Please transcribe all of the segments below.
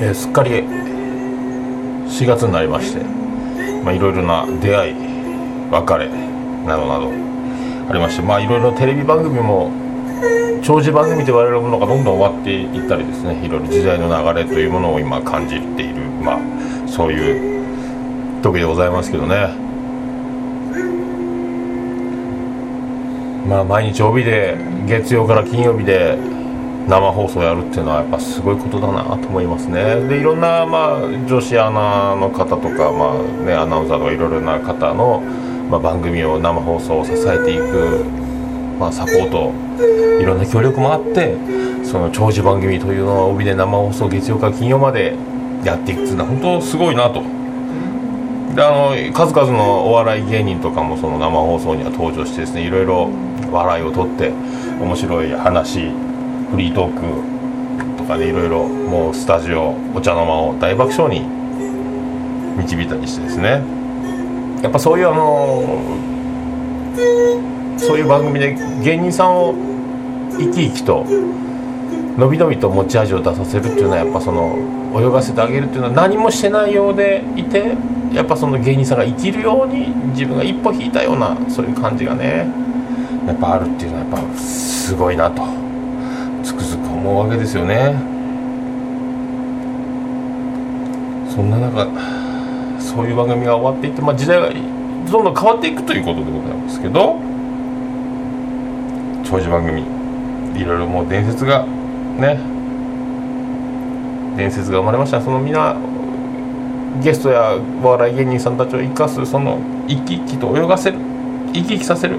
えー、すっかり4月になりましていろいろな出会い別れなどなどありましてまいろいろテレビ番組も長寿番組と言われるものがどんどん終わっていったりですねいろいろ時代の流れというものを今感じているまあそういう時でございますけどね。まあ、毎日帯で月曜から金曜日で生放送やるっていうのはやっぱすごいことだなと思いますねでいろんな、まあ、女子アナの方とか、まあね、アナウンサーとかいろいろな方の、まあ、番組を生放送を支えていく、まあ、サポートいろんな協力もあってその長寿番組というのを帯で生放送月曜から金曜までやっていくっていうのは本当すごいなと。であの数々のお笑い芸人とかもその生放送には登場してですねいろいろ笑いを取って面白い話フリートークとかでいろいろもうスタジオお茶の間を大爆笑に導いたりしてですね。やっぱそういうあのそういう番組で芸人さんを生き生きとのびのびと持ち味を出させるっていうのはやっぱその泳がせてあげるっていうのは何もしてないようでいてやっぱその芸人さんが生きるように自分が一歩引いたようなそういう感じがね。やっぱあるっていうのはやっぱすごいなとつくづく思うわけですよね。そんな中そういう番組が終わっていって、まあ、時代がどんどん変わっていくということでございますけど長寿番組いろいろもう伝説がね伝説が生まれました。その皆ゲストやお笑い芸人さんたちを生かすその生き生きと泳がせる生き生きさせる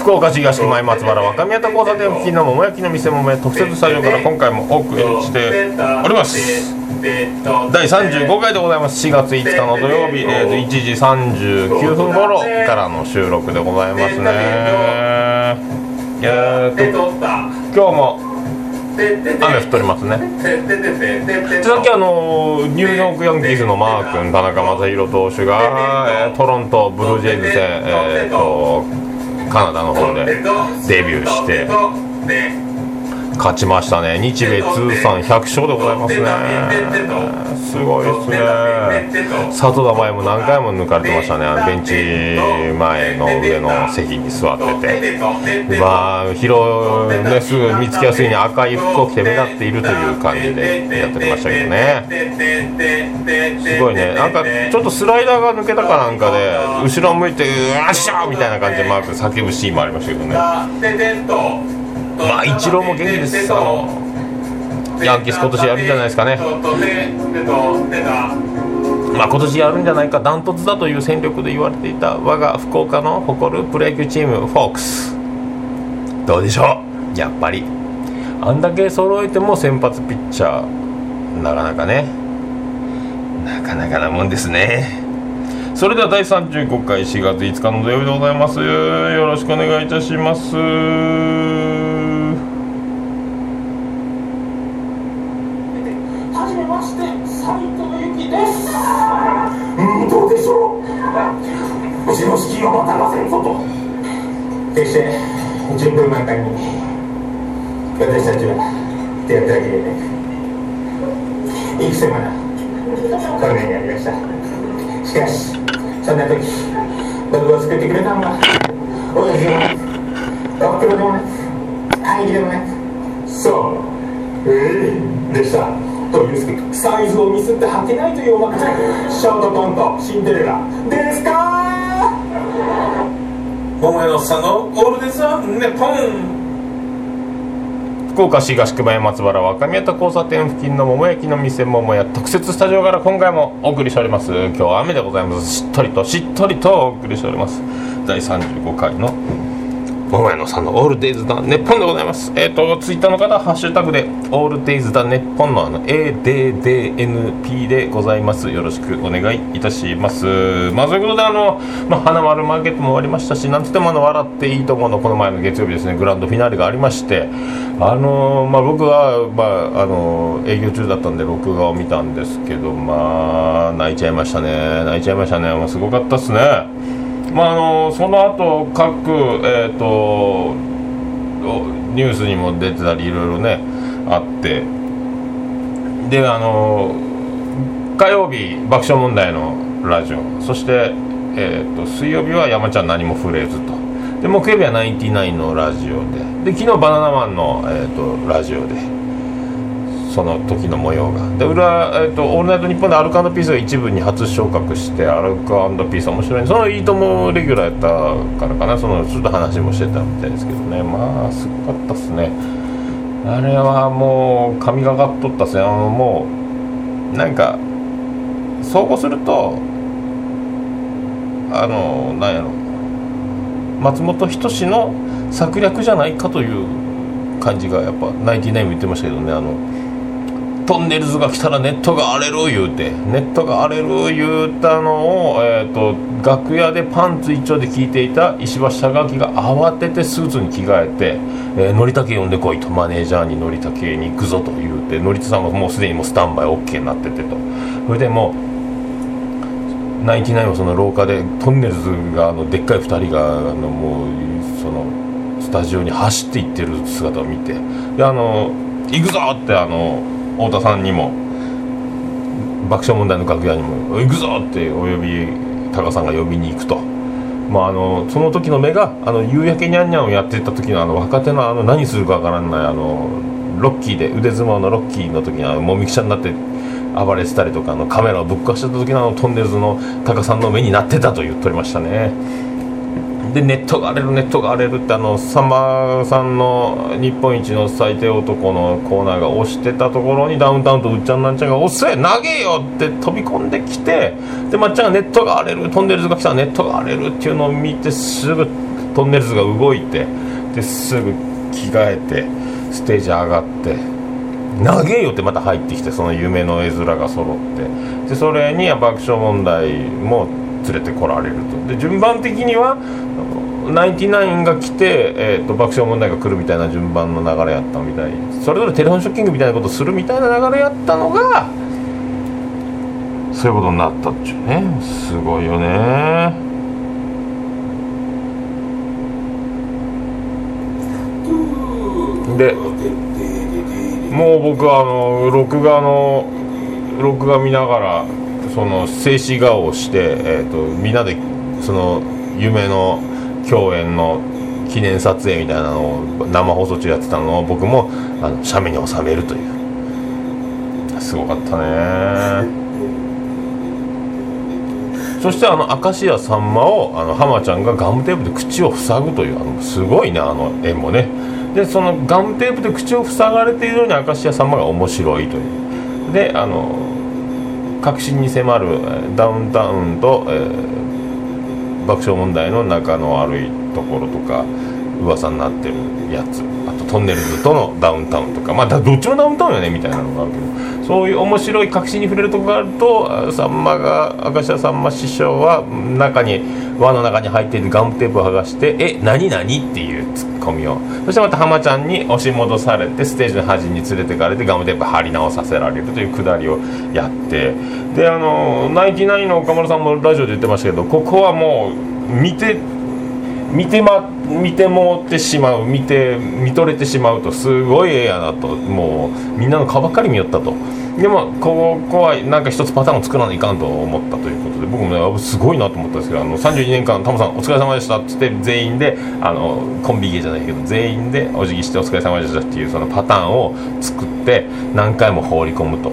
福岡市東区前松原若宮田交差点付近の桃焼きの店桃屋特設スタジオから今回もお送りしております第35回でございます4月5日の土曜日、えー、と1時39分頃からの収録でございますねえー、と今日も雨降っておりますねさっきあのニューヨークヤンキースのマー君田中将大投手が、えー、トロントブルージェイズ戦、えーとカナダの方でデビューして。勝ちましたね。日米通算100勝でございますね。すごいですね。里田前も何回も抜かれてましたね。ベンチ前の上の席に座ってて。まあ広ねすぐ見つけやすいに赤い服を着て目立っているという感じでやってましたけどね。すごいね。なんかちょっとスライダーが抜けたかなんかで後ろ向いてうわっしゃーみたいな感じでマーク叫ぶシーンもありましたけどね。まあイチローも元気ですあのヤンキース今年やるんじゃないですかね。まあ今年やるんじゃないかダントツだという戦力で言われていた我が福岡の誇るプロ野球チームフォークス。どうでしょう？やっぱり。あんだけ揃えても先発ピッチャーなかなかね。なかなかなもんですね。それでは第35回4月5日の土曜日でございます。よろしくお願いいたします。うちの資金を持たせんぞと。決して順風満開に私たちは手当てだけで幾千万この目にありました。しかしそんな時僕を救ってくれたのは親父でもないおふくろでもない兄貴でもないそうええー、でした。というサイズをミスって履けないというおまけショートコントシンデレラ。ですか桃屋のさん。のオールデザネポン福岡市東区前松原若宮田交差点付近の桃焼きの店桃屋特設スタジオから今回もお送りしております。今日は雨でございます。しっとりとしっとりとお送りしております。第35回の桃屋のさんのオールデイズだネッポンでございます。えっ、ー、とツイッターの方ハッシュタグでオールデイズだネッポンのあの ADDNP でございます。よろしくお願いいたします。まあそういうことであの、まあ、花丸マーケットも終わりましたしなんつってもあの笑っていいと思うのこの前の月曜日ですねグランドフィナーレがありましてあのまあ僕はまああの営業中だったんで録画を見たんですけどまあ泣いちゃいましたね。泣いちゃいましたね。もうすごかったっすね。まあ、あのその後各、えーと、ニュースにも出てたりいろいろねあって。であの火曜日爆笑問題のラジオ。そして、えーと、水曜日は山ちゃん何も触れずと。で木曜日はナインティナインのラジオで。で昨日バナナマンの、えーとラジオで。その時の模様が。で裏、えーと「オールナイトニッポン」でアルカピースが一部に初昇格してアルカピース面白い。その「いいとも」レギュラーやったからかな。そのちょっと話もしてたみたいですけどね。まあすごかったっすね。あれはもう神がかっとったっすね。あのもうなんか総合するとあのなんやろ。松本人志の策略じゃないかという感じがやっぱナインティナインも言ってましたけどね。あのトンネルズが来たらネットが荒れる言うて。ネットが荒れる言うたのを、えーと、楽屋でパンツ一丁で聞いていた石橋貴明が慌ててスーツに着替えて「えー、のりたけ呼んでこい」と。マネージャーにのりたけに行くぞと言うて。のりたさんがもうすでにもうスタンバイ OK になっててと。それでもうナインティナインはその廊下でトンネルズがあのでっかい2人があのもうそのスタジオに走っていってる姿を見て。であの行くぞってあの太田さんにも爆笑問題の楽屋にも「行くぞ!」ってお呼びタカさんが呼びに行くと。まあ、あのその時の目があの夕焼けにゃんにゃんをやってた時のあの若手のあの何するかわからないあのロッキーで腕相撲のロッキーの時にあのもみくちゃになって暴れてたりとかあのカメラをぶっ壊してた時のあのトンネルズのタカさんの目になってたと言っておりましたね。でネットが荒れるネットが荒れるってあのさんまさんの日本一の最低男のコーナーが押してたところにダウンタウンとうっちゃんなんちゃんが「押せえ投げよ!」って飛び込んできてでまっちゃんがネットが荒れるトンネルズが来たらネットが荒れるっていうのを見てすぐトンネルズが動いてですぐ着替えてステージ上がって投げよってまた入ってきてその夢の絵面が揃ってでそれには爆笑問題も連れてこられると。で順番的にはナインティナインが来て、えーと、爆笑問題が来るみたいな順番の流れやったみたい。それぞれテレフォンショッキングみたいなことするみたいな流れやったのがそういうことになったっちゅうね。すごいよね。でもう僕はあの録画の録画見ながらその静止画をして、えーとみんなでその夢の共演の記念撮影みたいなのを生放送中やってたのを僕もあの写メに収めるという。すごかったね。そしてあの明石家さんまをあの浜ちゃんがガムテープで口を塞ぐというあのすごいねあの絵もね。でそのガムテープで口を塞がれているように明石家さんまが面白いという。であの確信に迫るダウンタウンと、えー爆笑問題の仲の悪いところとか噂になってるやつ。あとトンネルズとのダウンタウンとか。まあどっちもダウンタウンよねみたいなのがあるけど。そういう面白い確信に触れるとこがあるとさんまが明石家さんま師匠は中に輪の中に入っているガムテープを剥がして「え何何?」っていうツッ込みを。そしてまた浜ちゃんに押し戻されてステージの端に連れてかれてガムテープ貼り直させられるというくだりをやって。であのナインティナインの岡村さんもラジオで言ってましたけどここはもう見て見てま見てもってしまう見て見とれてしまうとすごいええやなともうみんなの顔ばっかり見よったとでもここはなんか一つパターンを作らないかんと思ったということで僕もねすごいなと思ったんですけどあの32年間タモさんお疲れ様でしたっつって全員であのコンビ芸じゃないけど全員でお辞儀してお疲れ様でしたっていうそのパターンを作って何回も放り込むと。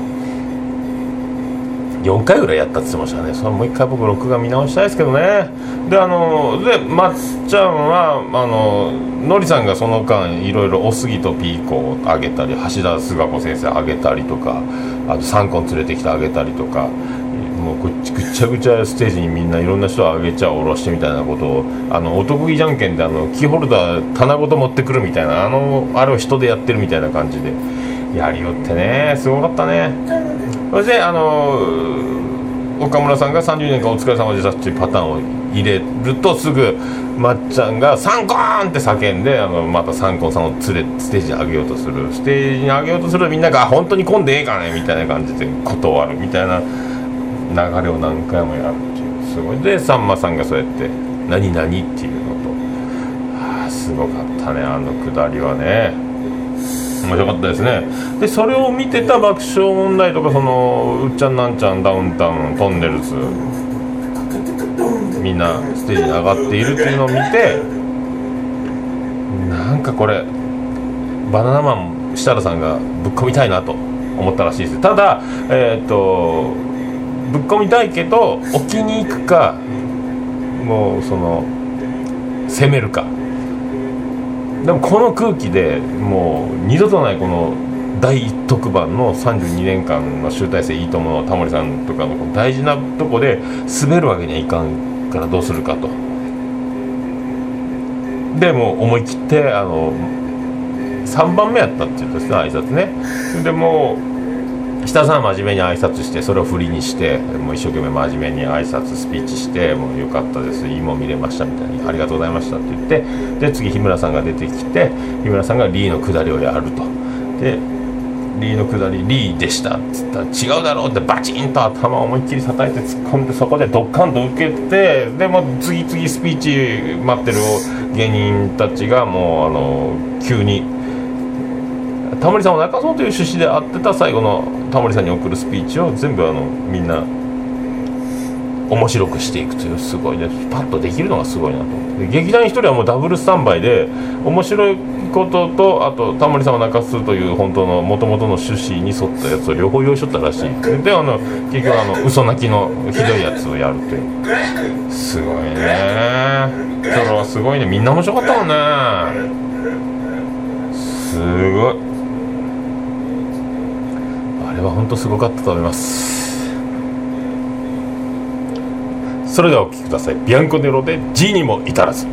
4回ぐらいやったって言ってましたね。それもう1回僕録画見直したいですけどね。であのでまっちゃんはあののりさんがその間いろいろおすぎとピーコをあげたり橋田壽賀子先生あげたりとかあと3個連れてきてあげたりとかもうぐっちゃぐちゃステージにみんないろんな人を上げちゃ下ろしてみたいなことをあの男気じゃんけんであのキーホルダー棚ごと持ってくるみたいなあのあれを人でやってるみたいな感じでやりよってね。すごかったね。それであの岡村さんが30年間お疲れ様でしたっていうパターンを入れるとすぐまっちゃんが「サンコーン!」って叫んであのまたサンコンさんを連れステージに上げようとするステージに上げようとするみんなが「本当に混んでええかね?」みたいな感じで断るみたいな流れを何回もやるっていうすごいでさんまさんがそうやって「何々?」っていうのとああすごかったねあのくだりはね面白かったですね。でそれを見てた爆笑問題とかそのうっちゃんなんちゃんダウンタウントンネルズみんなステージに上がっているっていうのを見てなんかこれバナナマン設楽さんがぶっ込みたいなと思ったらしいです。ただえーっとぶっ込みたいけど置きに行くかもうその攻めるか。でもこの空気でもう二度とないこの大特番の32年間の集大成いいと思うのタモリさんとかのこの大事なとこで滑るわけにはいかんからどうするかと。でもう思い切ってあの3番目やったって言ったんですね挨拶ね。でも下さん真面目に挨拶してそれを振りにしてもう一生懸命真面目に挨拶スピーチしてもうよかったですいいもん見れましたみたいにありがとうございましたって言ってで次日村さんが出てきて日村さんがリーの下りをやると。でリーの下りリーでしたっつったら違うだろうってバチンと頭を思いっきり叩いて突っ込んでそこでドッカンと受けてでもう次々スピーチ待ってる芸人たちがもうあの急にタモリさんを泣かそうという趣旨であってた最後のタモリさんに送るスピーチを全部あのみんな面白くしていくというすごいね。パッとできるのがすごいなと劇団一人はもうダブルスタンバイで面白いこととあとタモリさんを泣かすという本当の元々の趣旨に沿ったやつを両方用意しとったらしい。であの結局あの嘘泣きのひどいやつをやるっていうすごいね。それはすごいね。みんな面白かったもんね。すごい。あれは本当すごかったと思います。それではお聴きください。ビアンコネロで G にも至らず。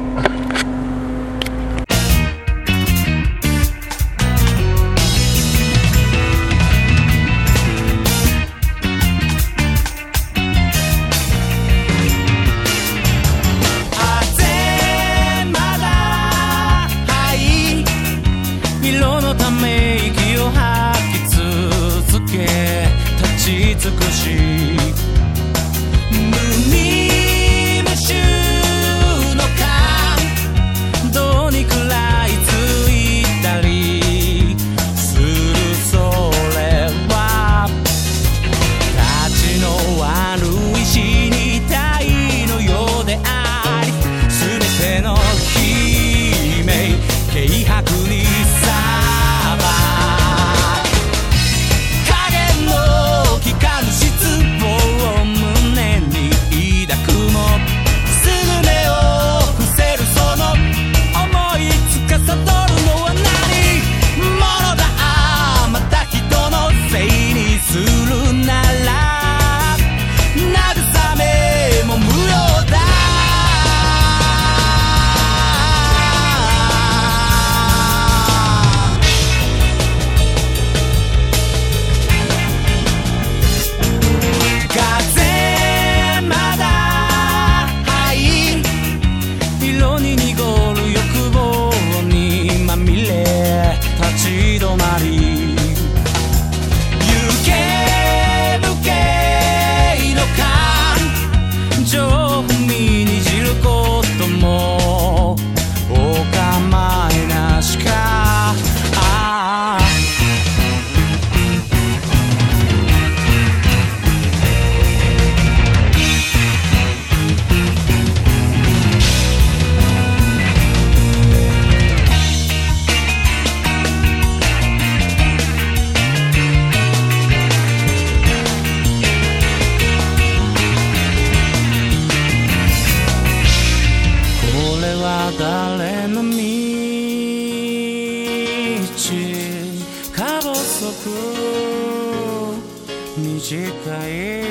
短い。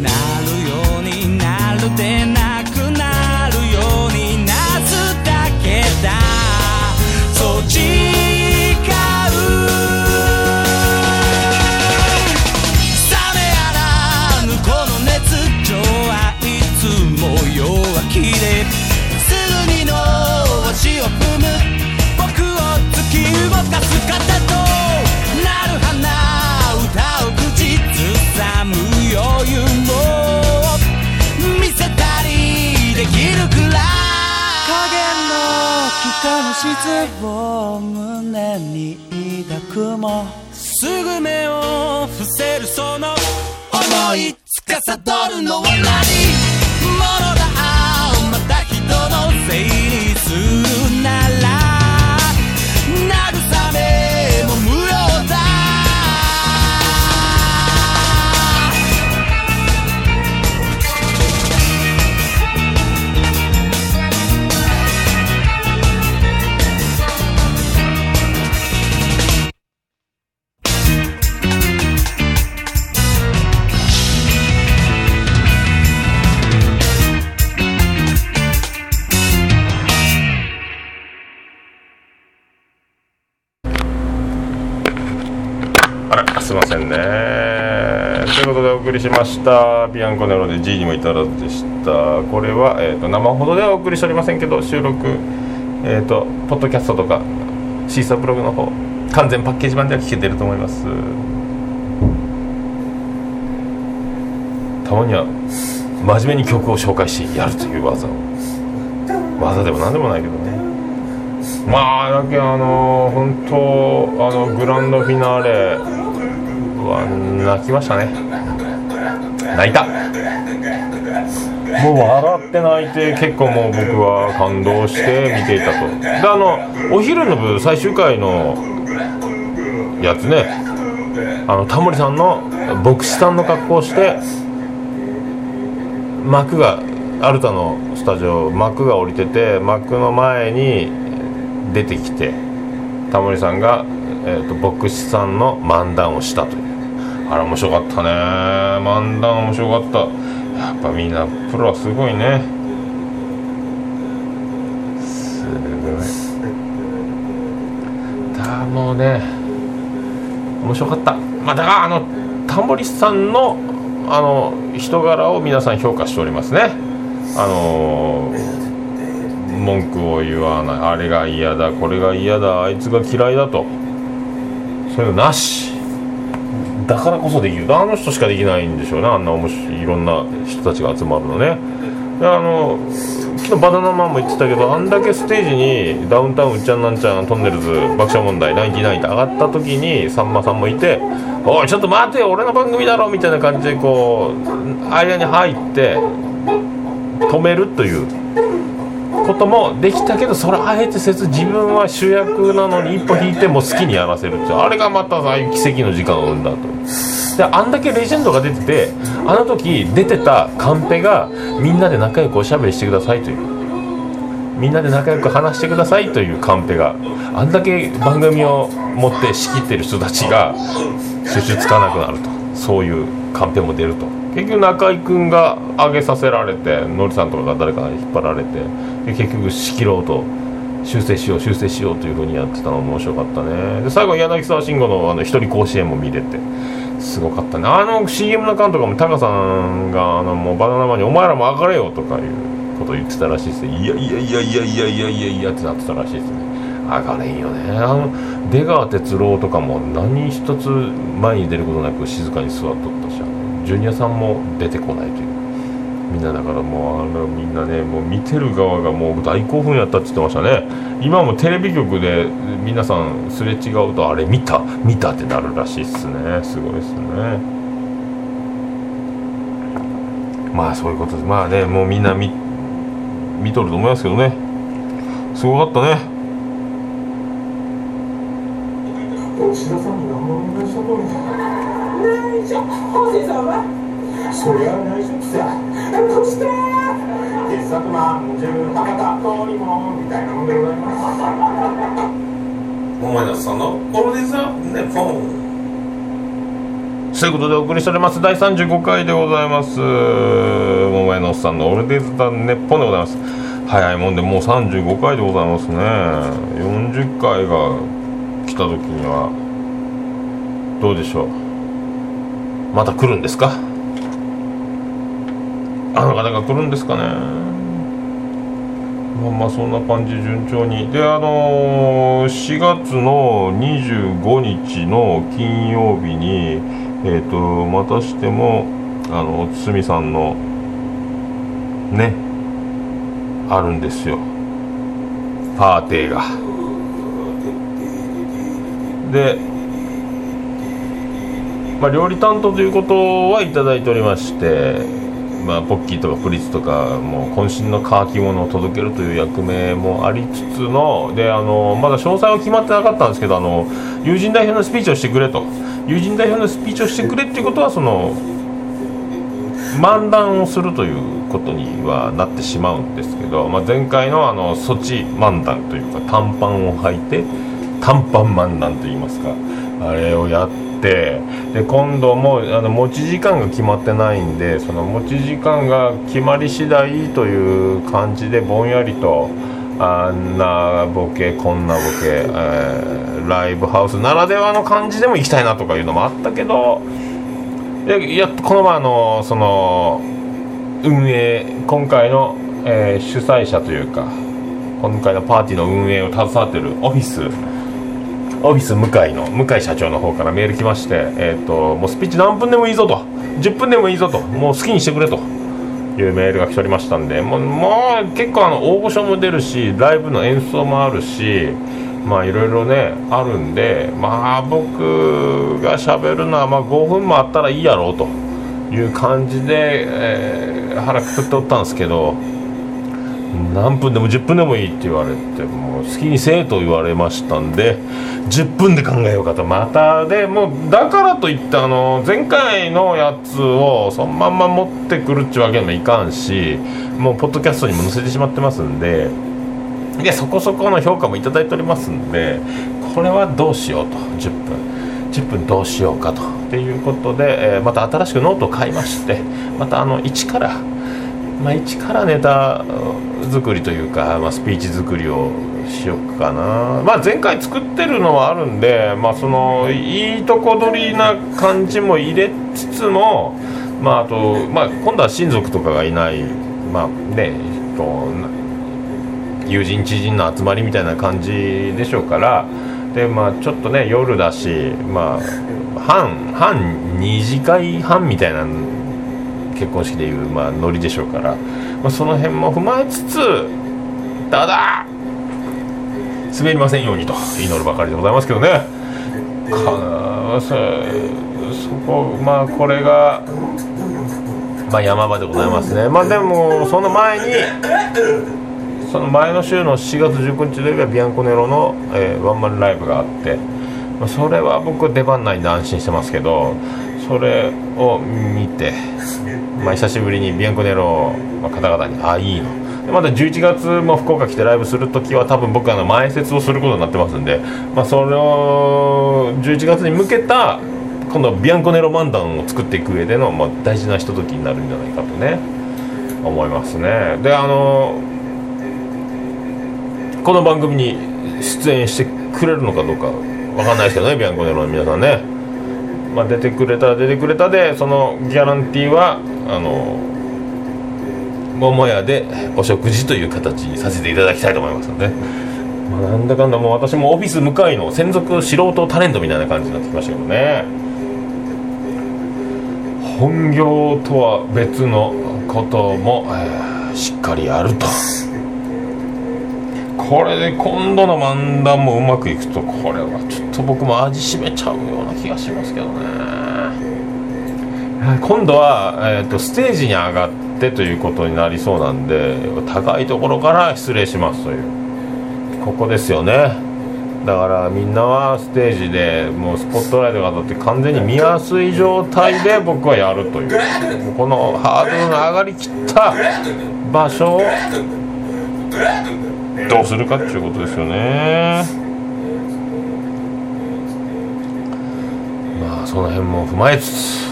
なるようになるでな。もすぐ目を伏せるその思い。司るのは何？したビアンコネロで G にも至らずでした。これは、えー、と生ほどではお送りしておりませんけど収録えっ、とポッドキャストとかシーサーブログの方完全パッケージ版では聞けてると思います。たまには真面目に曲を紹介してやるという技を。技でも何でもないけどね。まあだけあの本当あのグランドフィナーレは泣きましたね。泣いた。もう笑って泣いて結構もう僕は感動して見ていたと。であのお昼の部最終回のやつね。あのタモリさんの牧師さんの格好をして幕がアルタのスタジオ幕が降りてて幕の前に出てきてタモリさんが、えー、と牧師さんの漫談をしたという。あれ面白かったね。漫談面白かった。やっぱみんなプロはすごいね。すごい。だもうね。面白かった。まあだからあのタモリさんのあの人柄を皆さん評価しておりますね。あの文句を言わない。あれが嫌だこれが嫌だあいつが嫌いだと。そういうのなし。だからこそできる。あの人しかできないんでしょうね。あんな面白いいろんな人たちが集まるのね。あの昨日バナナマンも言ってたけどあんだけステージにダウンタウンうっちゃんなんちゃんトンネルズ爆笑問題ナインティナインって上がった時にさんまさんもいて「おいちょっと待てよ俺の番組だろ」みたいな感じでこう間に入って止めるという。こともできたけどそれあえてせず自分は主役なのに一歩引いても好きにやらせるってあれがまたああいう奇跡の時間を生んだと。であんだけレジェンドが出ててあの時出てたカンペがみんなで仲良くおしゃべりしてくださいという。みんなで仲良く話してくださいというカンペがあんだけ番組を持って仕切ってる人たちが収集つかなくなると。そういうカンペも出ると。結局中居君が上げさせられてノリさんとかが誰かに引っ張られてで結局仕切ろうと修正しよう修正しようというふうにやってたのも面白かったね。で最後柳沢慎吾のあの一人甲子園も見れてすごかったね。あの CM の監督もタカさんがあのもうバナナマンに「お前らも上がれよ」とかいうことを言ってたらしいです。ねいやいやいやいやいやいやいやいやってなってたらしいですね上がれんよねあの出川哲朗とかも何一つ前に出ることなく静かに座っとったしあのジュニアさんも出てこないという。みんなだからもうあのみんなねもう見てる側がもう大興奮やったって言ってましたね。今もテレビ局で皆さんすれ違うとあれ見た？見たってなるらしいっすね。すごいっすね。まあそういうことです。まあねもうみんな見見とると思いますけどね。すごかったね。吉田さんに何もお願いしたと思う内緒おじさんはそりゃ内緒さどうして傑作マン十博多通りもみたいなもんでございます。桃井さんの「オールディザ・ネポン」そういうことでお送りしております第35回でございます桃井のおっさんの「オールディザ・ネポン」でございます。早いもんでもう35回でございますね。40回が来た時にはどうでしょう？また来るんですか？あの方が来るんですかね？まあまあそんな感じ順調に。であのー4月の25日の金曜日にえっ、とまたしてもあの堤さんのねあるんですよ。パーティーが。で、まあ、料理担当ということはいただいておりまして、まあ、ポッキーとかプリッツとかもう渾身の乾き物を届けるという役目もありつつのであのまだ詳細は決まってなかったんですけどあの友人代表のスピーチをしてくれと。友人代表のスピーチをしてくれっていうことはその漫談をするということにはなってしまうんですけど、まあ、前回のあのソチ漫談というか短パンを履いて短パン漫談といいますかあれをやっててで今度もあの持ち時間が決まってないんでその持ち時間が決まり次第という感じでぼんやりとあんなボケこんなボケ、えーライブハウスならではの感じでも行きたいなとかいうのもあったけどでやこの前のその運営今回の、えー主催者というか今回のパーティーの運営を携わってるオフィスオフィス向井の向井社長の方からメール来まして、えー、ともうスピーチ何分でもいいぞと。10分でもいいぞと。もう好きにしてくれと。いうメールが来ておりましたんでもうもう結構あの大御所も出るしライブの演奏もあるしまあいろいろねあるんでまあ僕がしゃべるのはまあ5分もあったらいいやろうという感じで、えー腹くくっておったんですけど何分でも10分でもいいって言われてもう好きにせえと言われましたんで10分で考えようかとまたでもうだからといってあの前回のやつをそのまんま持ってくるっちゅうわけにもいかんしもうポッドキャストにも載せてしまってますんででそこそこの評価もいただいておりますんでこれはどうしようと10分。10分どうしようかと。っていうことで、えーまた新しくノートを買いましてまたあの一からまあ、一からネタ作りというか、まあ、スピーチ作りをしようかな、まあ、前回作ってるのはあるんで、まあ、そのいいとこ取りな感じも入れつつも、まあ、あと、まあ、今度は親族とかがいない、まあね、友人知人の集まりみたいな感じでしょうからで、まあ、ちょっとね夜だし、まあ、半半二次会半みたいな結婚式でいう、まあ、ノリでしょうから、まあ、その辺も踏まえつつただ滑りませんようにと祈るばかりでございますけどね。かそそこまあこれが、まあ、山場でございますね。まあでもその前にその前の週の4月19日土曜日はビアンコネロの、えーワンマンライブがあって、まあ、それは僕出番ないんで安心してますけどそれを見て、まあ、久しぶりにビアンコネロの方々にあいいの。でまた11月も福岡来てライブするときは多分僕あの前説をすることになってますんで、まあ、それを11月に向けた今度はビアンコネロ漫談を作っていく上での、まあ、大事なひとときになるんじゃないかとね思いますね。であのこの番組に出演してくれるのかどうかわかんないですけどねビアンコネロの皆さんね、まあ、出てくれたら出てくれたでそのギャランティーはあの桃屋でお食事という形にさせていただきたいと思いますので、まあ、なんだかんだもう私もオフィス向かいの専属素人タレントみたいな感じになってきましたけどね。本業とは別のことも、しっかりやると。これで今度の漫談もうまくいくとこれはちょっと僕も味しめちゃうような気がしますけどね。今度は、えー、とステージに上がってということになりそうなんで高いところから失礼しますという。ここですよね。だからみんなはステージでもうスポットライトが当たって完全に見やすい状態で僕はやるというもう。このハードルの上がりきった場所をどうするかっていうことですよね。まあその辺も踏まえつつ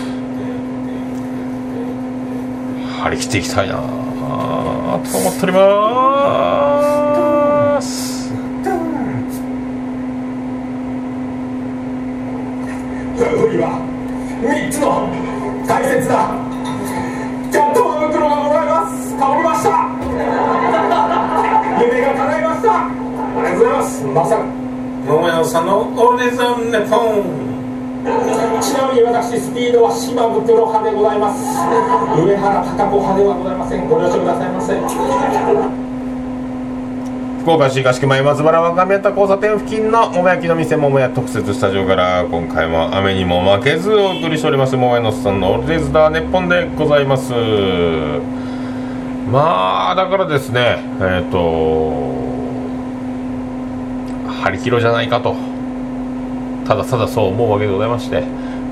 張り切っていきたいなと思っております。夫には3つの大切なキャット袋がもらえます。かぶりました。ありがとうございます。まさか。桃屋さんのオールデイズ・オン・ネポン。ちなみに私スピードは島袋派でございます。上原貴子派ではございません。ご了承くださいませ。福岡市東区前松原若宮田交差点付近の桃焼きの店桃屋特設スタジオから今回も雨にも負けずお送りしております桃屋のさんのオールデイズ・ダーネッポンでございます。まあだからですねえっ、と張り切ろうじゃないかと。ただただそう思うわけでございまして。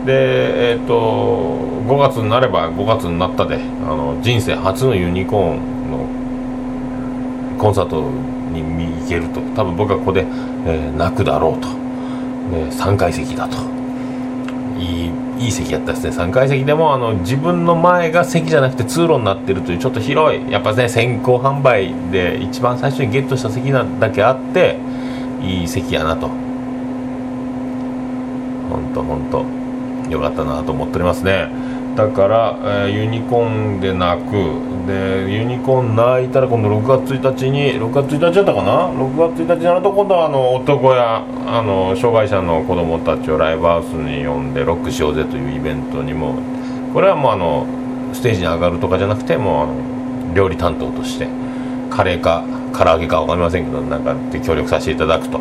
でえっ、と5月になれば5月になったであの人生初のユニコーンのコンサートに行けると。多分僕はここで、えー泣くだろうと。で3階席だと。いいいい席やったですね。3階席でもあの自分の前が席じゃなくて通路になってるというちょっと広いやっぱね先行販売で一番最初にゲットした席なだけあっていい席やなと。ほんとほんと。よかったなと思っておりますね。だから、えーユニコーンで泣くでユニコーン泣いたら今度6月1日に6月1日だったかな？6月1日になると今度はあの男やあの障害者の子供たちをライブハウスに呼んでロックしようぜというイベントにもこれはもうあのステージに上がるとかじゃなくてもうあの料理担当としてカレーか唐揚げか分かりませんけどなんかで協力させていただくと。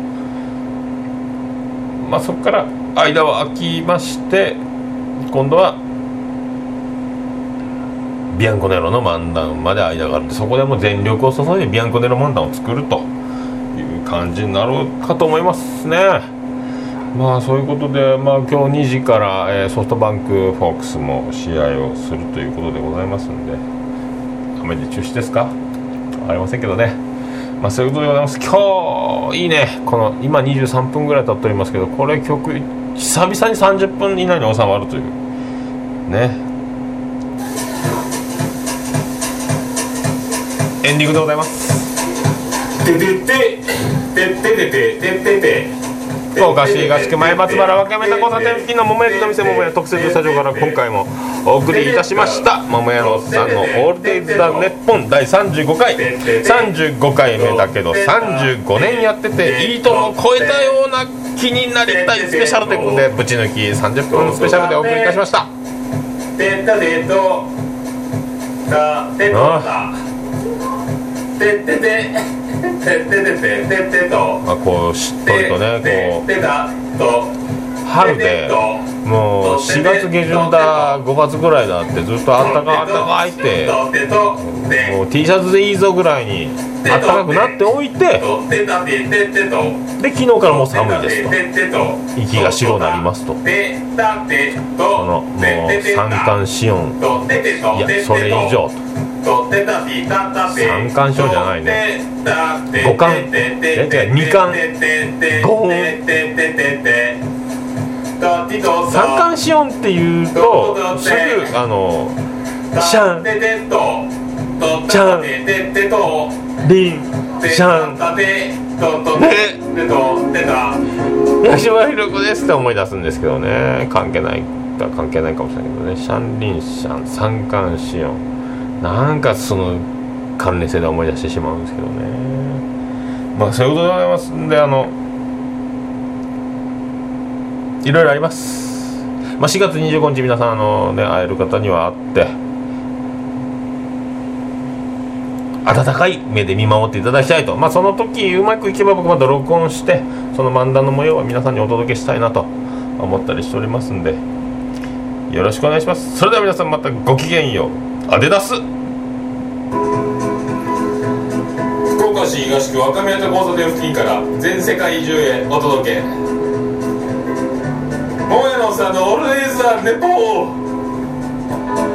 まあそこから間は空きまして今度はビアンコネロの漫談まで間がある。んでそこでも全力を注いでビアンコネロ漫談を作るという感じになるかと思いますね。まあそういうことで、まあ、今日2時から、えーソフトバンクフォークスも試合をするということでございますんで雨で中止ですか？ありませんけどね。まあそういうことでございます。今日いいね。この今23分ぐらい経っておりますけどこれ曲久々に30分以内に収まるという。ね。エンディングでございます。てててててててててて。福岡市東区前松原若宮田交差点付近の桃焼きの店桃屋特設スタジオから今回もお送りいたしました。桃屋のおっさんの「オールデイズ・ザ・ネッポン」第35回。35回目だけど35年やってていいとも超えたような気になりたいスペシャルということでぶち抜き30分スペシャルでお送りいたしました。てたてとたてとたてててててててててとまあこうしっとりとねこてたと春でもう4月下旬だ5月ぐらいだってずっとあったかあったかいってもう T シャツでいいぞぐらいに暖かくなっておいてで昨日からもう寒いですと息が白になりますとこのもう三寒四温いやそれ以上と三冠賞じゃないね。五冠え違う二冠三冠四オっていうとすぐあのシャン。シャン。リン。シャン。ね。八村ひろ子ですって思い出すんですけどね。関係ない関係ないかもしれないけどね。シャンリンシャン。三冠四音なんかその関連性で思い出してしまうんですけどね。まあそういうことでございますんであのいろいろあります、まあ、4月25日皆さんあのね会える方には会って温かい目で見守っていただきたいと。まあその時うまくいけば僕また録音してその漫談の模様は皆さんにお届けしたいなと思ったりしておりますんでよろしくお願いします。それでは皆さんまたごきげんよう。アデダス福岡市東区若宮と交差点付近から全世界中へお届け。桃屋のさんのオールデイズ・ザ・ネポー。